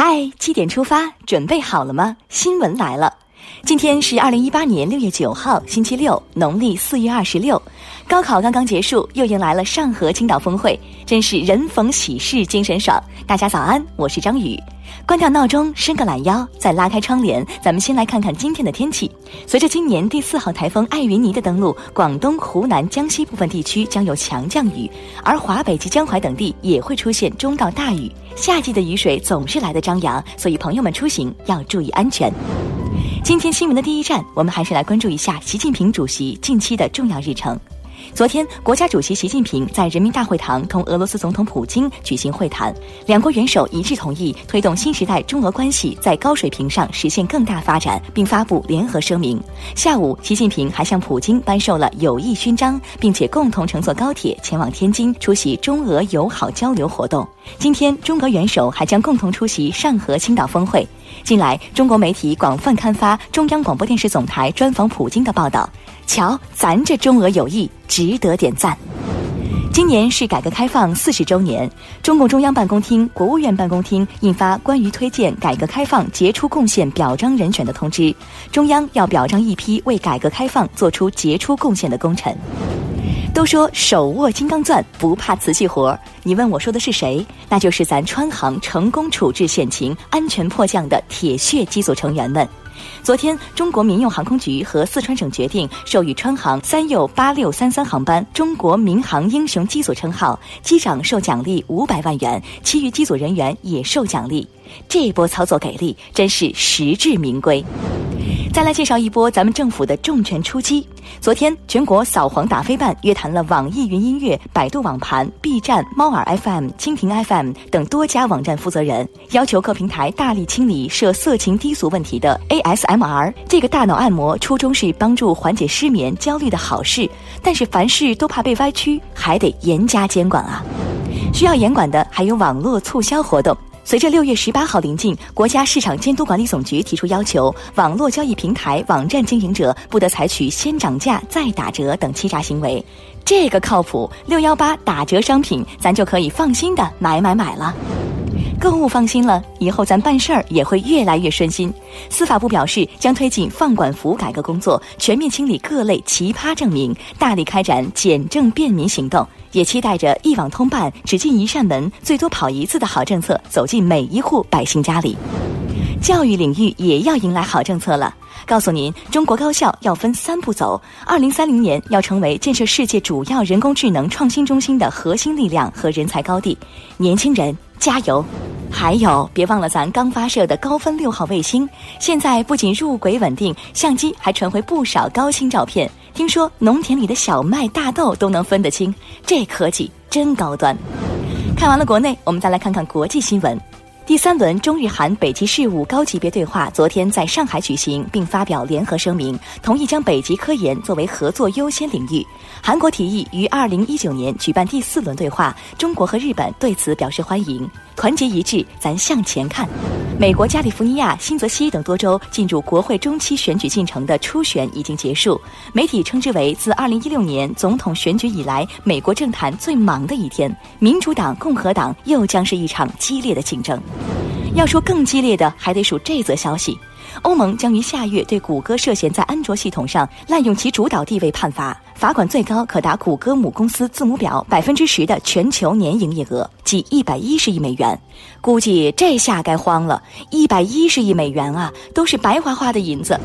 嗨，七点出发，准备好了吗？新闻来了，今天是二零一八年六月九号，星期六，农历四月二十六。高考刚刚结束，又迎来了上合青岛峰会，真是人逢喜事精神爽。大家早安，我是张宇。关掉闹钟，伸个懒腰，再拉开窗帘，咱们先来看看今天的天气。随着今年第四号台风艾云尼的登陆，广东、湖南、江西部分地区将有强降雨，而华北及江淮等地也会出现中到大雨。夏季的雨水总是来的张扬，所以朋友们出行要注意安全。今天新闻的第一站，我们还是来关注一下习近平主席近期的重要日程。昨天，国家主席习近平在人民大会堂同俄罗斯总统普京举行会谈，两国元首一致同意推动新时代中俄关系在高水平上实现更大发展，并发布联合声明。下午，习近平还向普京颁授了友谊勋章，并且共同乘坐高铁前往天津出席中俄友好交流活动。今天，中俄元首还将共同出席上合青岛峰会。近来，中国媒体广泛刊发中央广播电视总台专访普京的报道。瞧，咱这中俄友谊值得点赞。今年是改革开放四十周年，中共中央办公厅、国务院办公厅印发关于推荐改革开放杰出贡献表彰人选的通知，中央要表彰一批为改革开放做出杰出贡献的功臣。都说手握金刚钻不怕瓷器活，你问我说的是谁？那就是咱川航成功处置险情、安全迫降的铁血机组成员们。昨天，中国民用航空局和四川省决定授予川航三 U 八六三三航班“中国民航英雄”机组称号，机长受奖励五百万元，其余机组人员也受奖励。这一波操作给力，真是实至名归。再来介绍一波咱们政府的重拳出击。昨天，全国扫黄打非办约谈了网易云音乐、百度网盘、B 站、猫耳 FM、蜻蜓 FM 等多家网站负责人，要求各平台大力清理涉色情低俗问题的 ASMR。这个大脑按摩初衷是帮助缓解失眠、焦虑的好事，但是凡事都怕被歪曲，还得严加监管啊。需要严管的还有网络促销活动。随着六月十八号临近，国家市场监督管理总局提出要求，网络交易平台、网站经营者不得采取先涨价再打折等欺诈行为。这个靠谱，六幺八打折商品，咱就可以放心的买买买了。购物放心了，以后咱办事儿也会越来越顺心。司法部表示，将推进放管服改革工作，全面清理各类奇葩证明，大力开展简政便民行动。也期待着一网通办、只进一扇门、最多跑一次的好政策走进每一户百姓家里。教育领域也要迎来好政策了。告诉您，中国高校要分三步走：二零三零年要成为建设世界主要人工智能创新中心的核心力量和人才高地。年轻人加油！还有，别忘了咱刚发射的高分六号卫星，现在不仅入轨稳定，相机还传回不少高清照片。听说农田里的小麦、大豆都能分得清，这科技真高端。看完了国内，我们再来看看国际新闻。第三轮中日韩北极事务高级别对话昨天在上海举行，并发表联合声明，同意将北极科研作为合作优先领域。韩国提议于二零一九年举办第四轮对话，中国和日本对此表示欢迎。团结一致，咱向前看。美国加利福尼亚、新泽西等多州进入国会中期选举进程的初选已经结束，媒体称之为自2016年总统选举以来美国政坛最忙的一天。民主党、共和党又将是一场激烈的竞争。要说更激烈的，还得数这则消息：欧盟将于下月对谷歌涉嫌在安卓系统上滥用其主导地位判罚。罚款最高可达谷歌母公司字母表百分之十的全球年营业额，即一百一十亿美元。估计这下该慌了，一百一十亿美元啊，都是白花花的银子。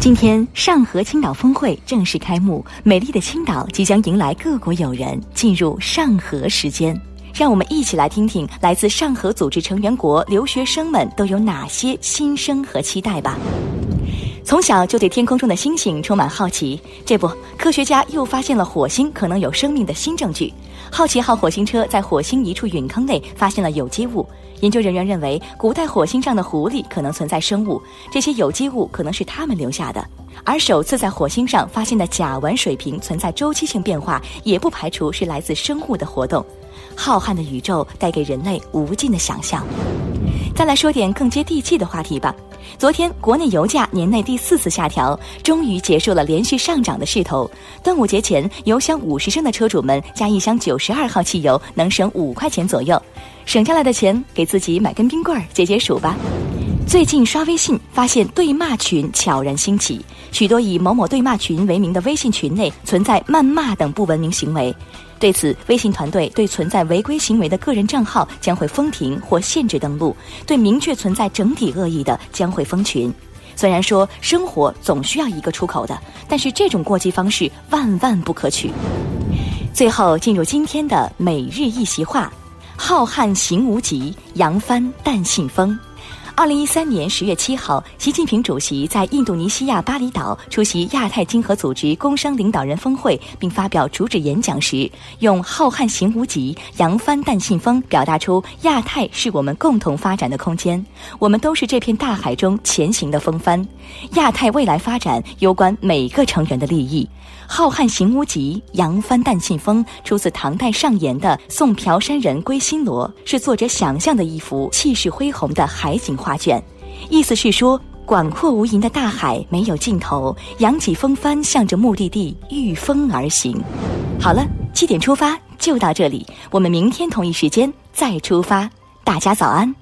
今天上合青岛峰会正式开幕，美丽的青岛即将迎来各国友人，进入上合时间。让我们一起来听听来自上合组织成员国留学生们都有哪些心声和期待吧。从小就对天空中的星星充满好奇，这不，科学家又发现了火星可能有生命的新证据。好奇号火星车在火星一处陨坑内发现了有机物，研究人员认为，古代火星上的狐狸可能存在生物，这些有机物可能是他们留下的。而首次在火星上发现的甲烷水平存在周期性变化，也不排除是来自生物的活动。浩瀚的宇宙带给人类无尽的想象。再来说点更接地气的话题吧。昨天，国内油价年内第四次下调，终于结束了连续上涨的势头。端午节前，油箱五十升的车主们加一箱九十二号汽油能省五块钱左右。省下来的钱给自己买根冰棍儿解解暑吧。最近刷微信发现对骂群悄然兴起，许多以某某对骂群为名的微信群内存在谩骂等不文明行为。对此，微信团队对存在违规行为的个人账号将会封停或限制登录，对明确存在整体恶意的将会封群。虽然说生活总需要一个出口的，但是这种过激方式万万不可取。最后进入今天的每日一席话：浩瀚行无极，扬帆但信风。二零一三年十月七号，习近平主席在印度尼西亚巴厘岛出席亚太经合组织工商领导人峰会，并发表主旨演讲时，用“浩瀚行无极，扬帆但信风”表达出亚太是我们共同发展的空间，我们都是这片大海中前行的风帆，亚太未来发展攸关每个成员的利益。浩瀚行无极，扬帆但信风，出自唐代上言的《送瓢山人归新罗》，是作者想象的一幅气势恢宏的海景画卷。意思是说，广阔无垠的大海没有尽头，扬起风帆，向着目的地御风而行。好了，七点出发就到这里，我们明天同一时间再出发。大家早安。